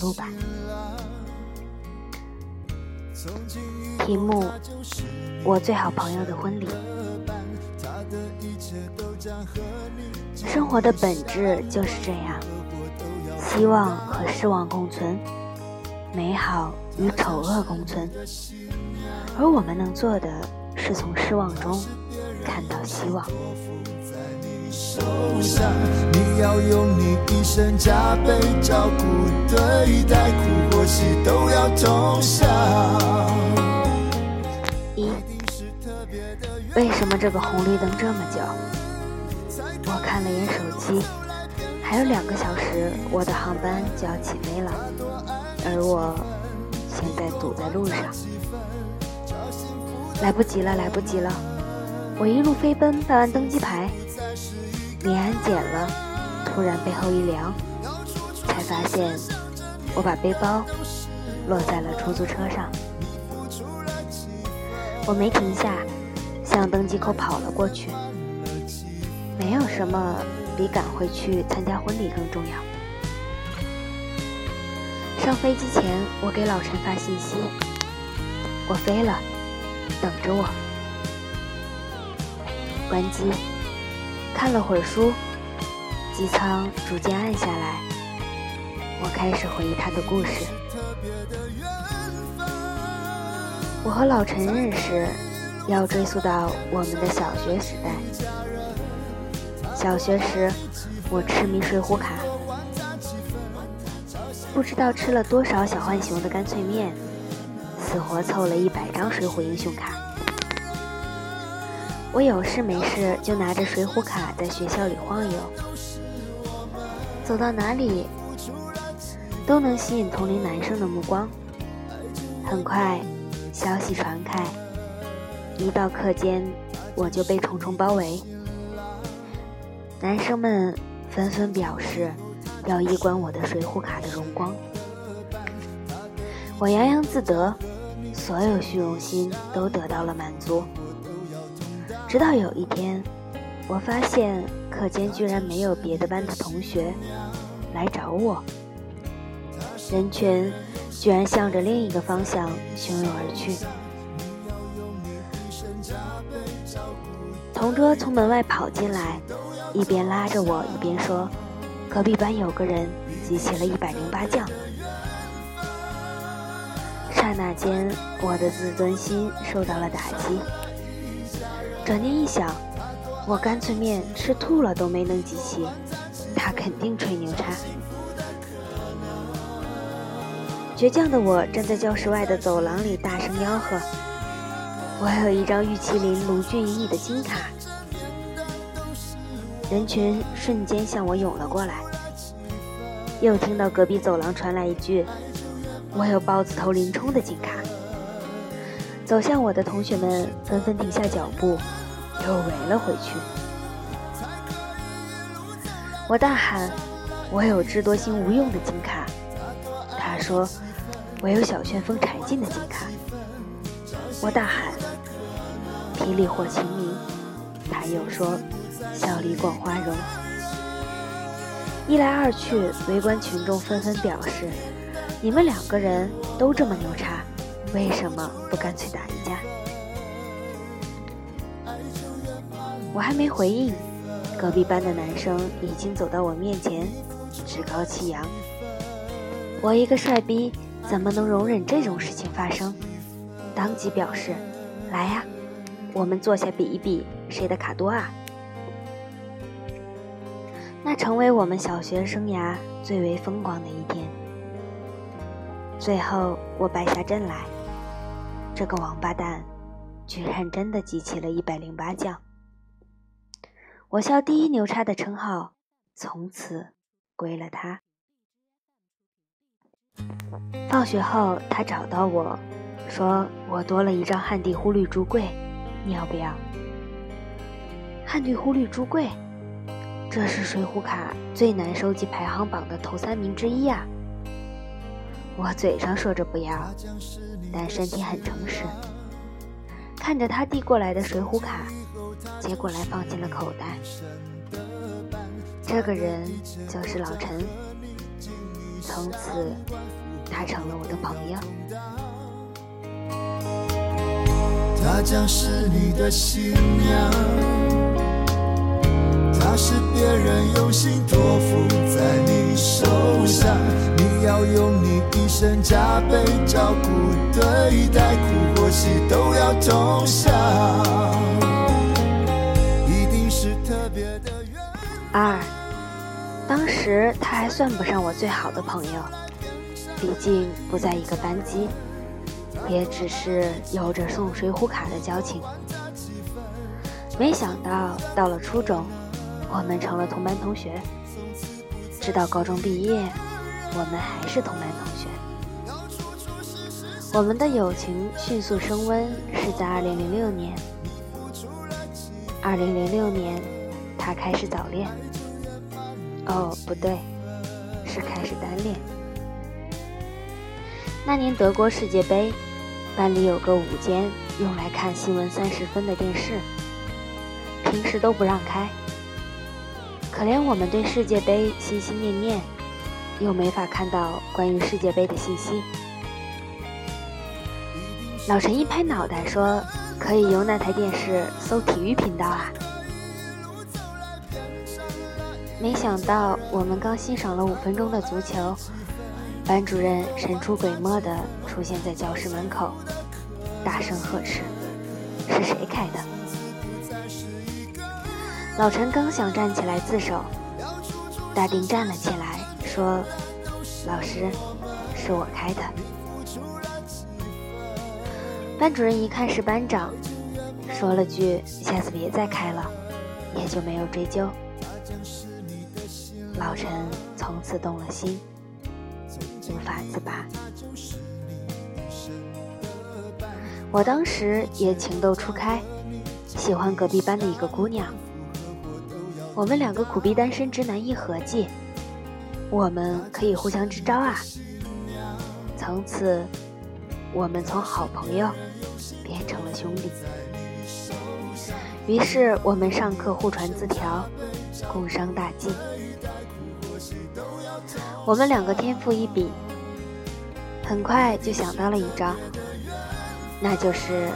路吧？题目：我最好朋友的婚礼。生活的本质就是这样，希望和失望共存，美好与丑恶共存，而我们能做的是从失望中看到希望。你要用你一生加倍照顾对待，苦或喜都要同享。一，为什么这个红绿灯这么久？我看了眼手机，还有两个小时，我的航班就要起飞了，而我现在堵在路上，来不及了，来不及了！我一路飞奔，办完登机牌。临安检了，突然背后一凉，才发现我把背包落在了出租车上。我没停下，向登机口跑了过去。没有什么比赶回去参加婚礼更重要。上飞机前，我给老陈发信息：“我飞了，等着我。”关机。看了会儿书，机舱逐渐暗下来，我开始回忆他的故事。我和老陈认识，要追溯到我们的小学时代。小学时，我痴迷水浒卡，不知道吃了多少小浣熊的干脆面，死活凑了一百张水浒英雄卡。我有事没事就拿着水浒卡在学校里晃悠，走到哪里都能吸引同龄男生的目光。很快，消息传开，一到课间我就被重重包围，男生们纷纷表示要一观我的水浒卡的荣光。我洋洋自得，所有虚荣心都得到了满足。直到有一天，我发现课间居然没有别的班的同学来找我，人群居然向着另一个方向汹涌而去。同桌从门外跑进来，一边拉着我，一边说：“隔壁班有个人集齐了一百零八将。”刹那间，我的自尊心受到了打击。转念一想，我干脆面吃吐了都没能集齐，他肯定吹牛叉。倔强的我站在教室外的走廊里，大声吆喝：“我有一张玉麒麟卢俊义的金卡！”人群瞬间向我涌了过来。又听到隔壁走廊传来一句：“我有豹子头林冲的金卡！”走向我的同学们纷纷停下脚步。又围了回去。我大喊：“我有智多星无用的金卡。”他说：“我有小旋风柴进的金卡。”我大喊：“霹雳火秦明。”他又说：“笑里广花荣。”一来二去，围观群众纷纷表示：“你们两个人都这么牛叉，为什么不干脆打一架？”我还没回应，隔壁班的男生已经走到我面前，趾高气扬。我一个帅逼，怎么能容忍这种事情发生？当即表示：“来呀，我们坐下比一比，谁的卡多啊？”那成为我们小学生涯最为风光的一天。最后，我败下阵来，这个王八蛋，居然真的集齐了一百零八将。我校第一牛叉的称号，从此归了他。放学后，他找到我，说我多了一张汉地忽绿珠桂，你要不要？汉地忽绿珠桂，这是水浒卡最难收集排行榜的头三名之一啊！我嘴上说着不要，但身体很诚实。看着他递过来的水浒卡。接过来放进了口袋。这个人就是老陈，从此他成了我的朋友。她将是你的新娘，她是别人用心托付在你手上，你要用你一生加倍照顾对待，苦或喜都要同享，二，当时他还算不上我最好的朋友，毕竟不在一个班级。也只是有着送水浒卡的交情，没想到到了初中，我们成了同班同学。直到高中毕业，我们还是同班同学。我们的友情迅速升温是在2006年。2006年，他开始早恋。哦，不对，是开始单恋。那年德国世界杯。班里有个午间用来看新闻三十分的电视，平时都不让开。可怜我们对世界杯心心念念，又没法看到关于世界杯的信息。老陈一拍脑袋说：“可以用那台电视搜体育频道啊！”没想到我们刚欣赏了五分钟的足球。班主任神出鬼没地出现在教室门口，大声呵斥：“是谁开的？”老陈刚想站起来自首，大丁站了起来，说：“老师，是我开的。”班主任一看是班长，说了句：“下次别再开了。”也就没有追究。老陈从此动了心。无法自拔。我当时也情窦初开，喜欢隔壁班的一个姑娘。我们两个苦逼单身直男一合计，我们可以互相支招啊！从此，我们从好朋友变成了兄弟。于是，我们上课互传字条，共商大计。我们两个天赋异禀，很快就想到了一招，那就是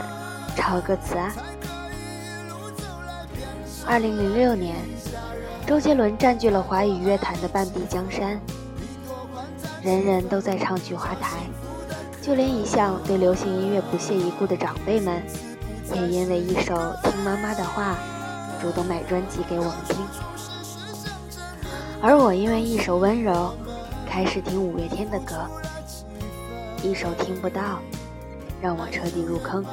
抄歌词啊。二零零六年，周杰伦占据了华语乐坛的半壁江山，人人都在唱《菊花台》，就连一向对流行音乐不屑一顾的长辈们，也因为一首《听妈妈的话》，主动买专辑给我们听。而我因为一首《温柔》。开始听五月天的歌，一首听不到，让我彻底入坑。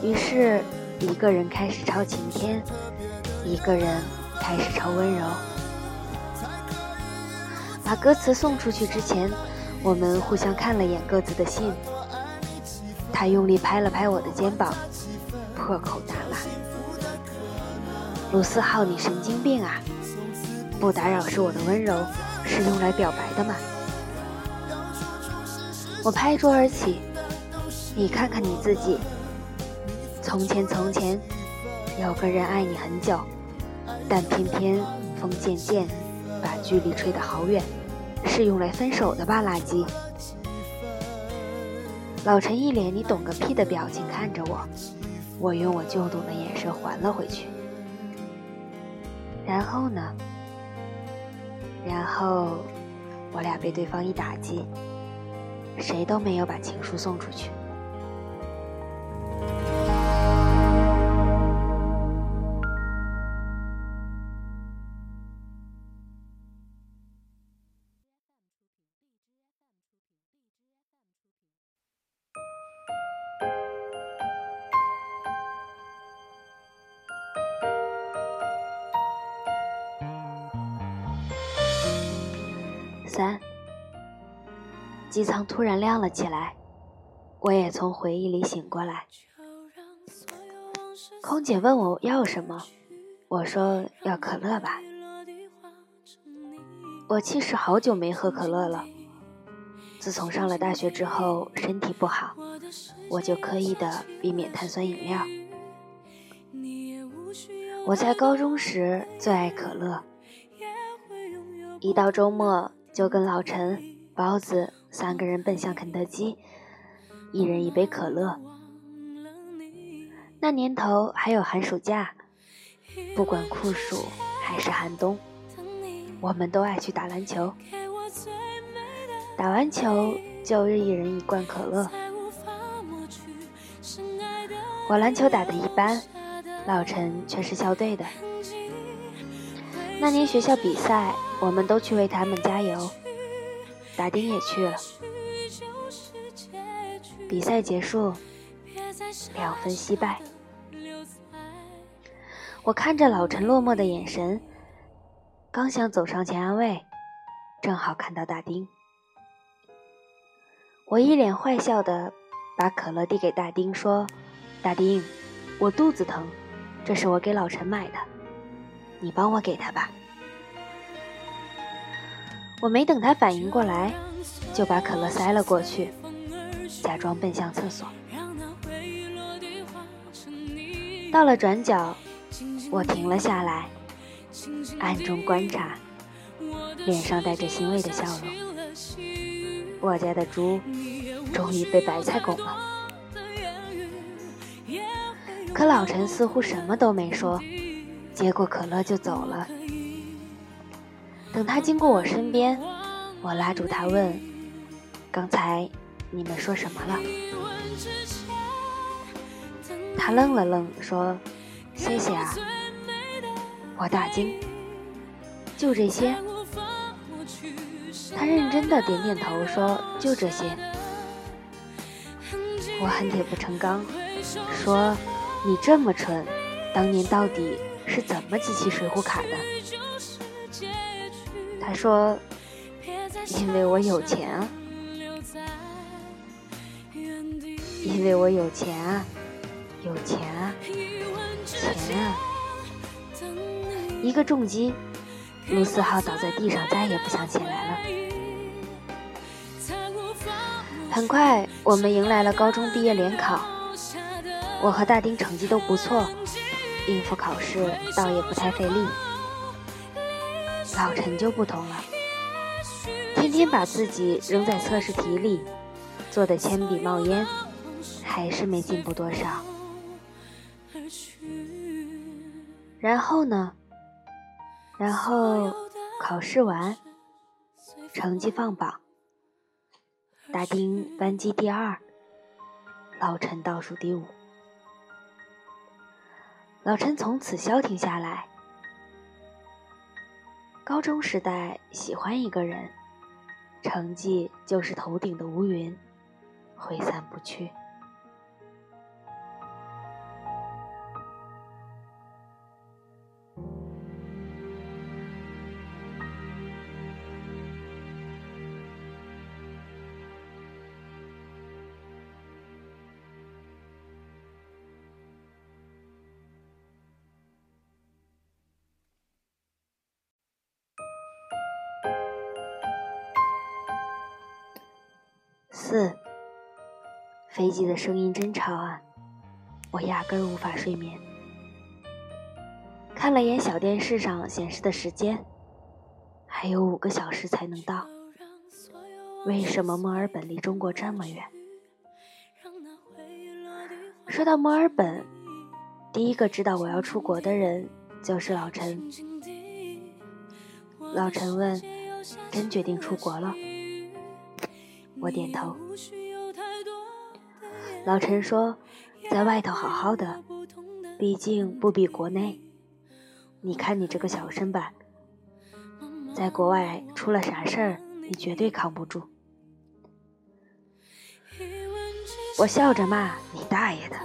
于是，一个人开始抄晴天，一个人开始抄温柔。把歌词送出去之前，我们互相看了眼各自的信。他用力拍了拍我的肩膀，破口大骂：“鲁思浩，你神经病啊！不打扰是我的温柔。”是用来表白的吗？我拍桌而起，你看看你自己。从前从前，有个人爱你很久，但偏偏风渐渐把距离吹得好远，是用来分手的吧，垃圾。老陈一脸你懂个屁的表情看着我，我用我就懂的眼神还了回去。然后呢？然后，我俩被对方一打击，谁都没有把情书送出去。机舱突然亮了起来，我也从回忆里醒过来。空姐问我要什么，我说要可乐吧。我其实好久没喝可乐了，自从上了大学之后身体不好，我就刻意的避免碳酸饮料。我在高中时最爱可乐，一到周末就跟老陈、包子三个人奔向肯德基，一人一杯可乐。那年头还有寒暑假，不管酷暑还是寒冬，我们都爱去打篮球。打完球就一人一罐可乐。我篮球打得一般。老陈却是校队的。那年学校比赛，我们都去为他们加油。大丁也去了。比赛结束，两分惜败。我看着老陈落寞的眼神，刚想走上前安慰，正好看到大丁。我一脸坏笑的把可乐递给大丁，说：“大丁，我肚子疼。”这是我给老陈买的，你帮我给他吧。我没等他反应过来，就把可乐塞了过去，假装奔向厕所。到了转角，我停了下来，暗中观察，脸上带着欣慰的笑容。我家的猪终于被白菜拱了。可老陈似乎什么都没说，接过可乐就走了。等他经过我身边，我拉住他问：“刚才你们说什么了？”他愣了愣，说：“谢谢啊。”我大惊：“就这些？”他认真的点点头，说：“就这些。”我恨铁不成钢，说。你这么蠢，当年到底是怎么集齐水浒卡的？他说：“因为我有钱啊，因为我有钱啊，有钱啊，钱啊！”一个重击，陆思浩倒在地上，再也不想起来了。很快，我们迎来了高中毕业联考。我和大丁成绩都不错，应付考试倒也不太费力。老陈就不同了，天天把自己扔在测试题里，做的铅笔冒烟，还是没进步多少。然后呢？然后考试完，成绩放榜，大丁班级第二，老陈倒数第五。老陈从此消停下来。高中时代喜欢一个人，成绩就是头顶的乌云，挥散不去。四，飞机的声音真吵啊！我压根无法睡眠。看了眼小电视上显示的时间，还有五个小时才能到。为什么墨尔本离中国这么远？说到墨尔本，第一个知道我要出国的人就是老陈。老陈问：“真决定出国了？”我点头。老陈说：“在外头好好的，毕竟不比国内。你看你这个小身板，在国外出了啥事儿，你绝对扛不住。”我笑着骂：“你大爷的！”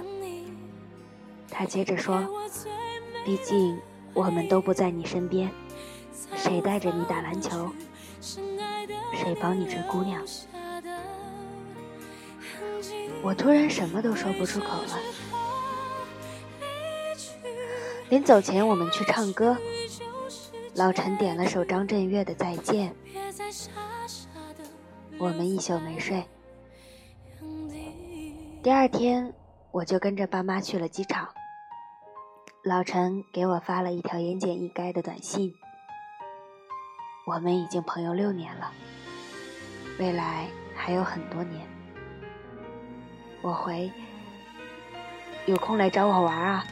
他接着说：“毕竟我们都不在你身边，谁带着你打篮球？谁帮你追姑娘？”我突然什么都说不出口了。临走前，我们去唱歌，老陈点了首张震岳的《再见》，我们一宿没睡。第二天，我就跟着爸妈去了机场。老陈给我发了一条言简意赅的短信。我们已经朋友六年了，未来还有很多年。我回，有空来找我玩啊。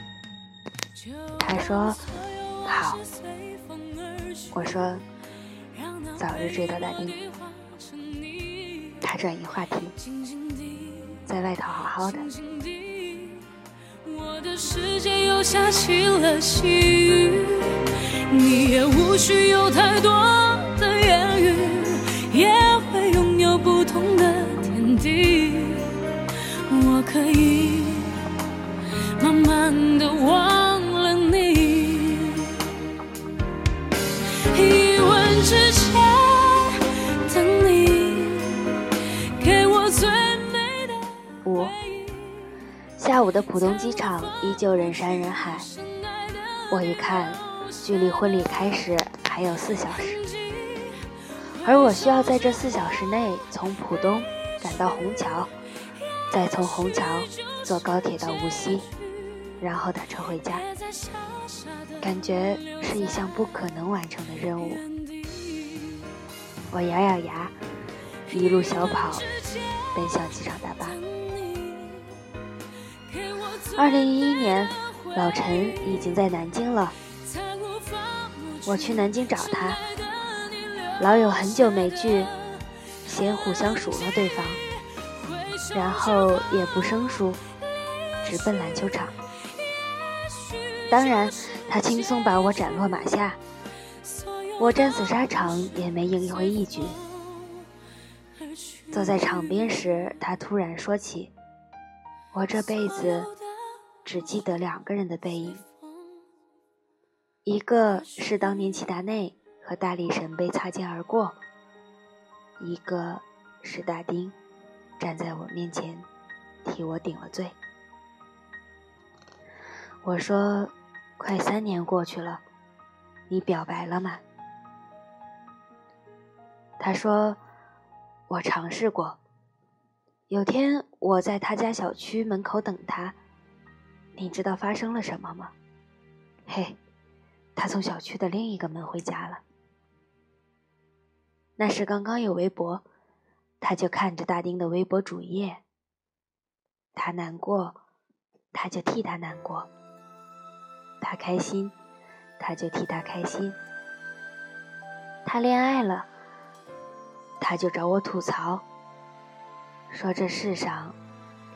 他说好。我说早日追到大丁。他转移话题，在外头好好的。我的世界又下起了细雨，你也无需有太多的言语，也会拥有不同的天地。我可以慢慢的忘了你，一吻之前等你给我最美的回忆。下午的浦东机场依旧人山人海，我一看，距离婚礼开始还有四小时，而我需要在这四小时内从浦东赶到虹桥。再从虹桥坐高铁到无锡，然后打车回家，感觉是一项不可能完成的任务。我咬咬牙，一路小跑奔向机场大巴。二零一一年，老陈已经在南京了，我去南京找他，老友很久没聚，先互相数落对方。然后也不生疏，直奔篮球场。当然，他轻松把我斩落马下，我战死沙场也没赢回一局。坐在场边时，他突然说起：“我这辈子只记得两个人的背影，一个是当年齐达内和大力神杯擦肩而过，一个是大丁。”站在我面前，替我顶了罪。我说：“快三年过去了，你表白了吗？”他说：“我尝试过。有天我在他家小区门口等他，你知道发生了什么吗？嘿，他从小区的另一个门回家了。那时刚刚有微博。”他就看着大丁的微博主页，他难过，他就替他难过；他开心，他就替他开心；他恋爱了，他就找我吐槽，说这世上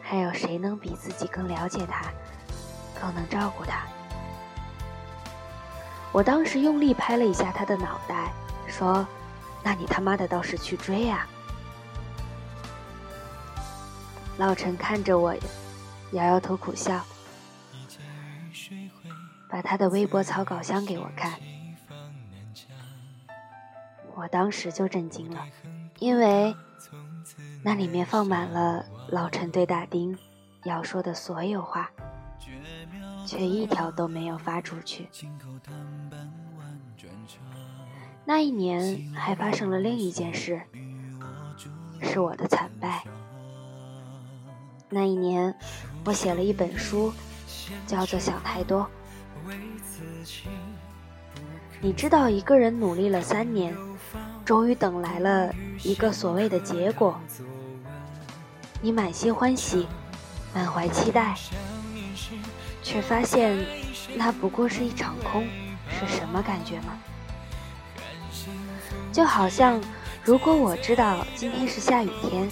还有谁能比自己更了解他，更能照顾他？我当时用力拍了一下他的脑袋，说：“那你他妈的倒是去追啊！”老陈看着我，摇摇头苦笑，把他的微博草稿箱给我看。我当时就震惊了，因为那里面放满了老陈对大丁要说的所有话，却一条都没有发出去。那一年还发生了另一件事，是我的惨败。那一年，我写了一本书，叫做《想太多》。你知道，一个人努力了三年，终于等来了一个所谓的结果，你满心欢喜，满怀期待，却发现那不过是一场空，是什么感觉吗？就好像，如果我知道今天是下雨天，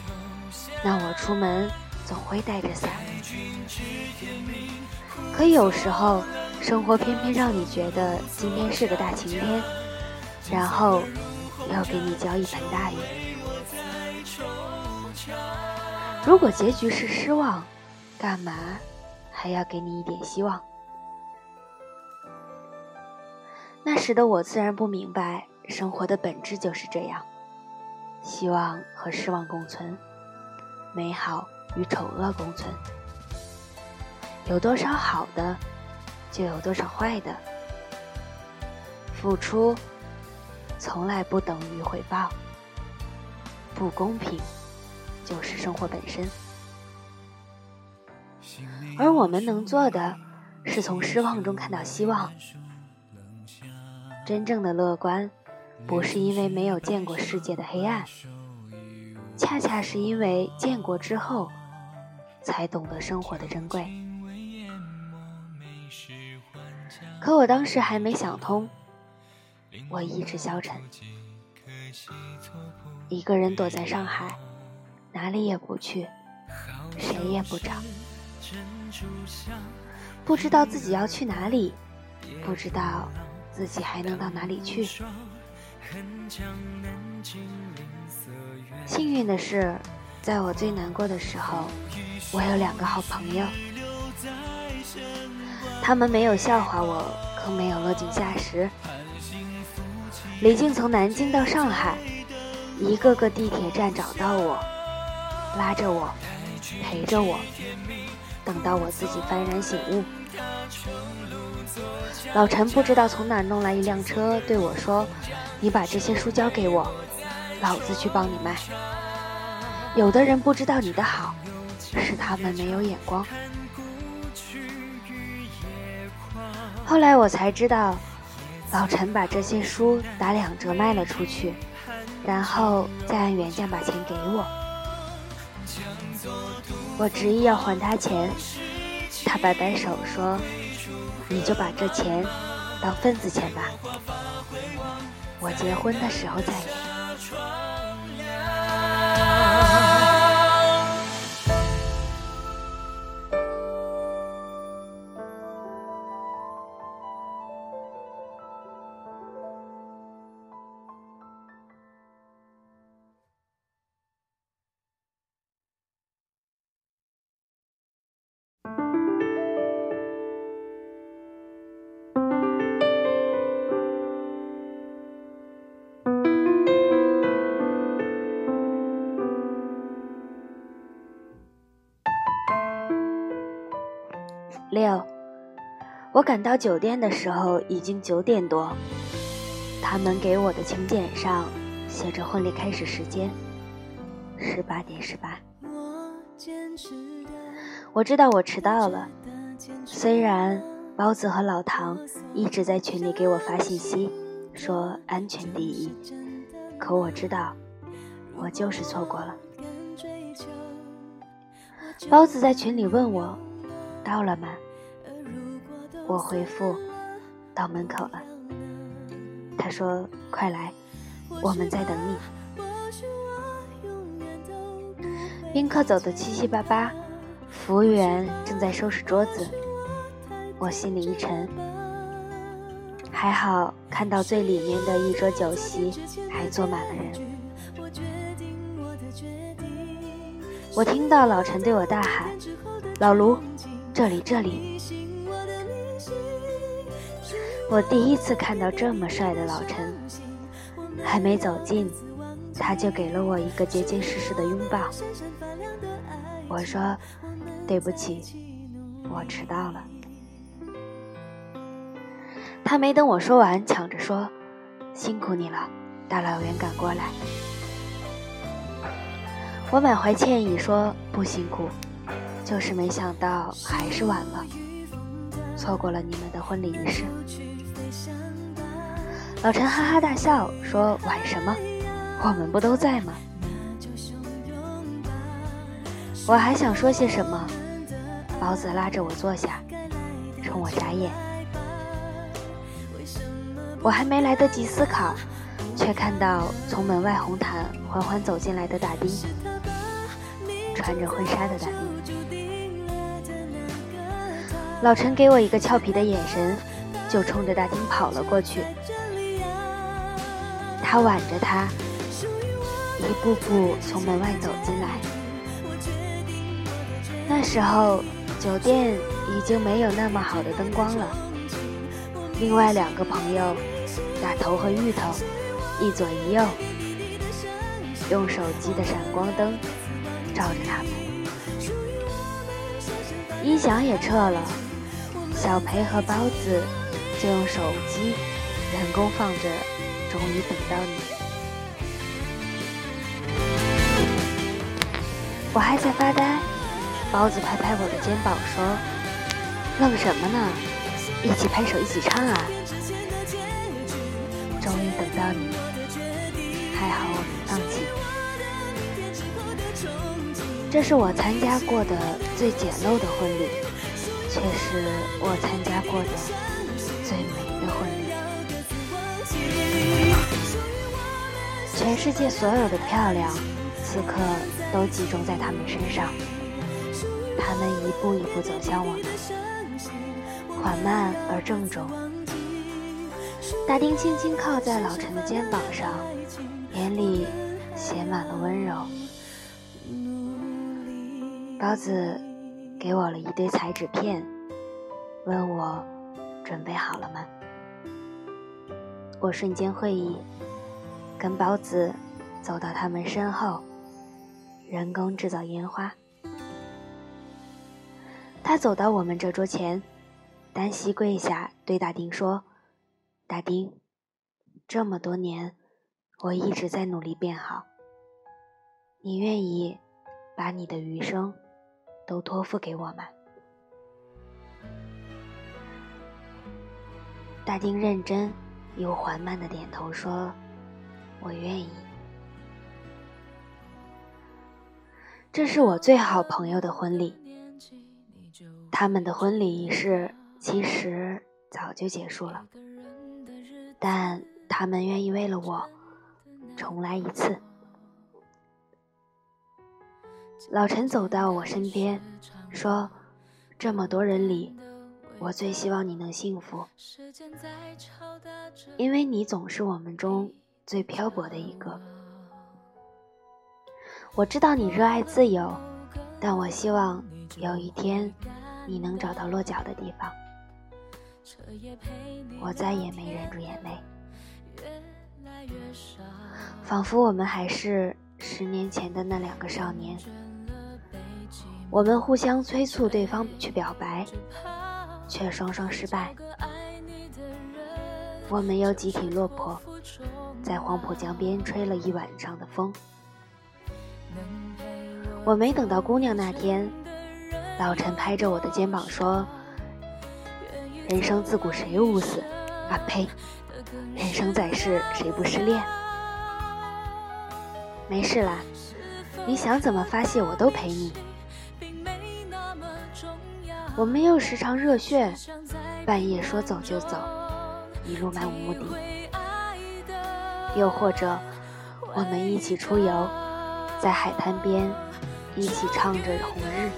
那我出门。总会带着伞，可有时候生活偏偏让你觉得今天是个大晴天，然后要给你浇一盆大雨。如果结局是失望，干嘛还要给你一点希望？那时的我自然不明白，生活的本质就是这样，希望和失望共存，美好。与丑恶共存，有多少好的，就有多少坏的。付出从来不等于回报，不公平就是生活本身。而我们能做的，是从失望中看到希望。真正的乐观，不是因为没有见过世界的黑暗，恰恰是因为见过之后，才懂得生活的珍贵。可我当时还没想通，我意志消沉，一个人躲在上海，哪里也不去，谁也不找，不知道自己要去哪里，不知道自己还能到哪里去。幸运的是，在我最难过的时候，我有两个好朋友。他们没有笑话我，更没有落井下石。李静从南京到上海，一个个地铁站找到我，拉着我，陪着我，等到我自己幡然醒悟。老陈不知道从哪弄来一辆车，对我说：“你把这些书交给我，老子去帮你卖。”有的人不知道你的好，是他们没有眼光。后来我才知道，老陈把这些书打两折卖了出去，然后再按原价把钱给我。我执意要还他钱，他摆摆手说：“你就把这钱当份子钱吧，我结婚的时候再给。”我赶到酒店的时候已经九点多。他们给我的请柬上写着婚礼开始时间，十八点十八。我知道我迟到了，虽然包子和老唐一直在群里给我发信息，说安全第一，可我知道，我就是错过了。包子在群里问我。到了吗？我回复，到门口了。他说：“快来，我们在等你。”宾客走得七七八八，服务员正在收拾桌子。我心里一沉，还好看到最里面的一桌酒席还坐满了人。我听到老陈对我大喊：“老卢！”这里，这里，我第一次看到这么帅的老陈。还没走近，他就给了我一个结结实实的拥抱。我说：“对不起，我迟到了。”他没等我说完，抢着说：“辛苦你了，大老远赶过来。”我满怀歉意说：“不辛苦。”就是没想到还是晚了，错过了你们的婚礼仪式。老陈哈哈大笑说：“晚什么？我们不都在吗？”我还想说些什么，包子拉着我坐下，冲我眨眼。我还没来得及思考，却看到从门外红毯缓缓走进来的大丁，穿着婚纱的大丁。老陈给我一个俏皮的眼神，就冲着大厅跑了过去。他挽着她，一步步从门外走进来。那时候酒店已经没有那么好的灯光了。另外两个朋友，大头和芋头，一左一右，用手机的闪光灯照着他们。音响也撤了。小裴和包子就用手机人工放着，终于等到你。我还在发呆，包子拍拍我的肩膀说：“愣什么呢？一起拍手，一起唱啊！终于等到你，还好我没放弃。这是我参加过的最简陋的婚礼，却是我参加过的全世界所有的漂亮，此刻都集中在他们身上。他们一步一步走向我们，缓慢而郑重。大丁轻轻靠在老陈的肩膀上，眼里写满了温柔。包子给我了一堆彩纸片，问我准备好了吗？我瞬间会意，跟包子走到他们身后，人工制造烟花。他走到我们这桌前，单膝跪下，对大丁说：“大丁，这么多年，我一直在努力变好。你愿意把你的余生都托付给我吗？”大丁认真又缓慢的点头说：“我愿意。”这是我最好朋友的婚礼。他们的婚礼仪式其实早就结束了，但他们愿意为了我重来一次。老陈走到我身边，说：“这么多人里，我最希望你能幸福，因为你总是我们中最漂泊的一个。我知道你热爱自由，但我希望有一天。”你能找到落脚的地方，我再也没忍住眼泪，仿佛我们还是十年前的那两个少年。我们互相催促对方去表白，却双双失败。我们又集体落魄，在黄浦江边吹了一晚上的风。我没等到姑娘那天。老陈拍着我的肩膀说：“人生自古谁无死？啊呸！人生在世谁不失恋？没事啦，你想怎么发泄我都陪你。我们又时常热血，半夜说走就走，一路漫无目的。又或者，我们一起出游，在海滩边一起唱着红日。”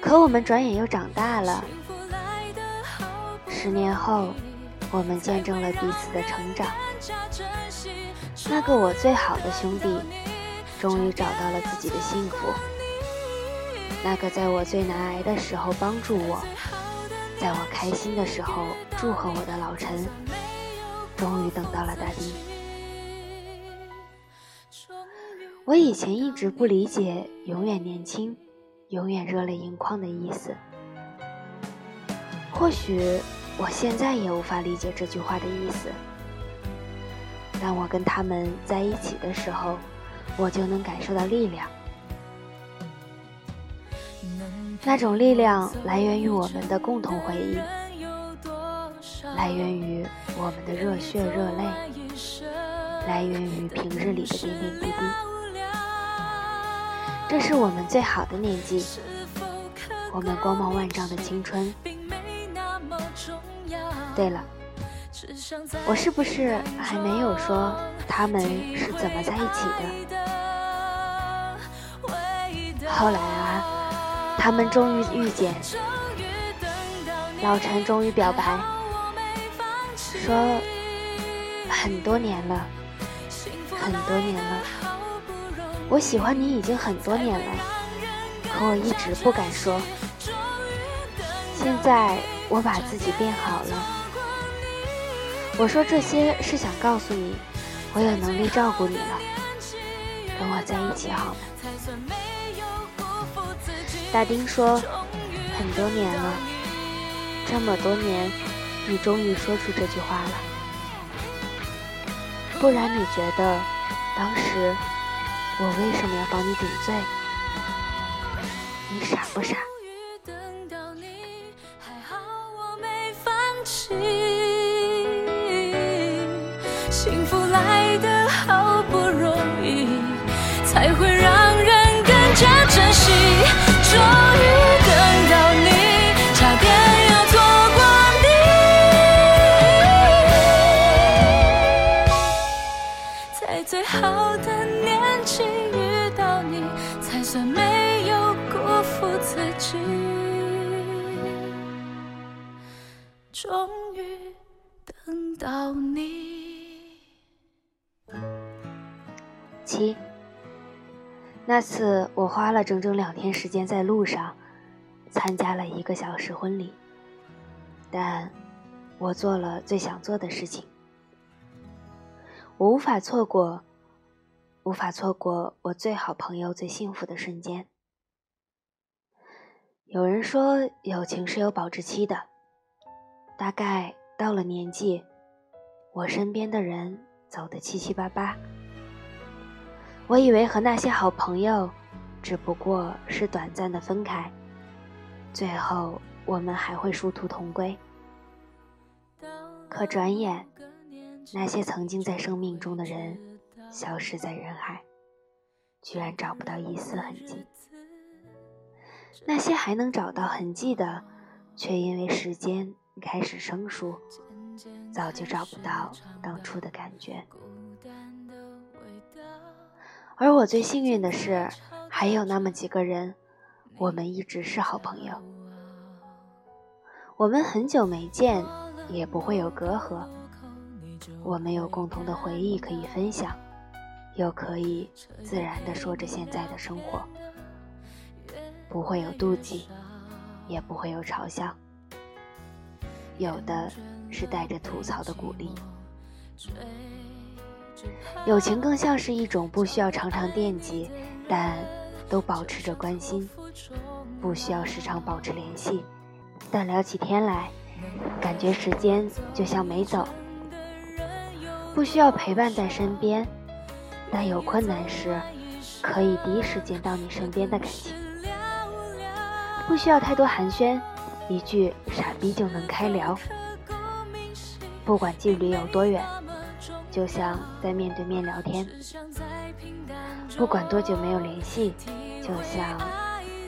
可我们转眼又长大了。十年后，我们见证了彼此的成长。那个我最好的兄弟，终于找到了自己的幸福。那个在我最难挨的时候帮助我，在我开心的时候祝贺我的老陈，终于等到了大丁。我以前一直不理解“永远年轻”。永远热泪盈眶的意思，或许我现在也无法理解这句话的意思。当我跟他们在一起的时候，我就能感受到力量。那种力量来源于我们的共同回忆，来源于我们的热血热泪，来源于平日里的点点滴滴。这是我们最好的年纪，我们光芒万丈的青春。对了，我是不是还没有说他们是怎么在一起的？后来啊，他们终于遇见，老陈终于表白，说很多年了，很多年了。我喜欢你已经很多年了，可我一直不敢说。现在我把自己变好了。我说这些是想告诉你，我有能力照顾你了。跟我在一起好吗？大丁说，很多年了，这么多年，你终于说出这句话了。不然你觉得，当时？我为什么要帮你顶罪？你傻不傻。说那次我花了整整两天时间在路上，参加了一个小时婚礼，但我做了最想做的事情。我无法错过，无法错过我最好朋友最幸福的瞬间。有人说友情是有保质期的，大概到了年纪，我身边的人走得七七八八。我以为和那些好朋友，只不过是短暂的分开，最后我们还会殊途同归。可转眼，那些曾经在生命中的人，消失在人海，居然找不到一丝痕迹。那些还能找到痕迹的，却因为时间开始生疏，早就找不到当初的感觉。而我最幸运的是，还有那么几个人，我们一直是好朋友。我们很久没见，也不会有隔阂。我们有共同的回忆可以分享，又可以自然地说着现在的生活，不会有妒忌，也不会有嘲笑，有的是带着吐槽的鼓励。友情更像是一种不需要常常惦记，但都保持着关心；不需要时常保持联系，但聊起天来，感觉时间就像没走；不需要陪伴在身边，但有困难时可以第一时间到你身边的感情；不需要太多寒暄，一句“傻逼”就能开聊；不管距离有多远。就像在面对面聊天，不管多久没有联系，就像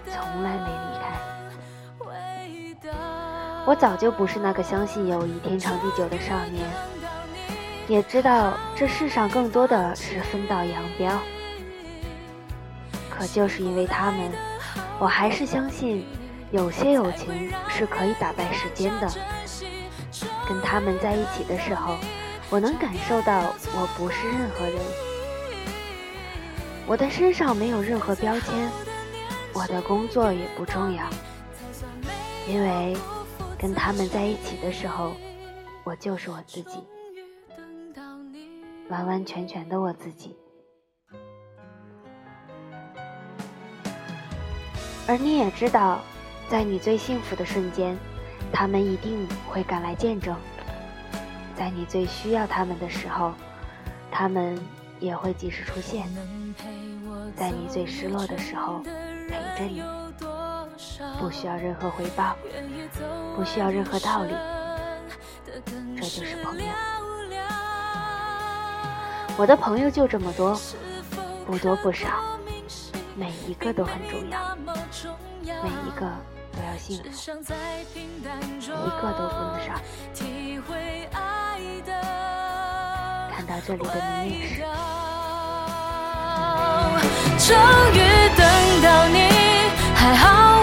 从来没离开。我早就不是那个相信友谊天长地久的少年，也知道这世上更多的是分道扬镳。可就是因为他们，我还是相信有些友情是可以打败时间的。跟他们在一起的时候。我能感受到，我不是任何人，我的身上没有任何标签，我的工作也不重要，因为跟他们在一起的时候，我就是我自己，完完全全的我自己。而你也知道，在你最幸福的瞬间，他们一定会赶来见证。在你最需要他们的时候，他们也会及时出现；在你最失落的时候，陪着你，不需要任何回报，不需要任何道理，这就是朋友。我的朋友就这么多，不多不少，每一个都很重要，每一个都要幸福，一个都不能少。看到这里的你。终于等到你，还好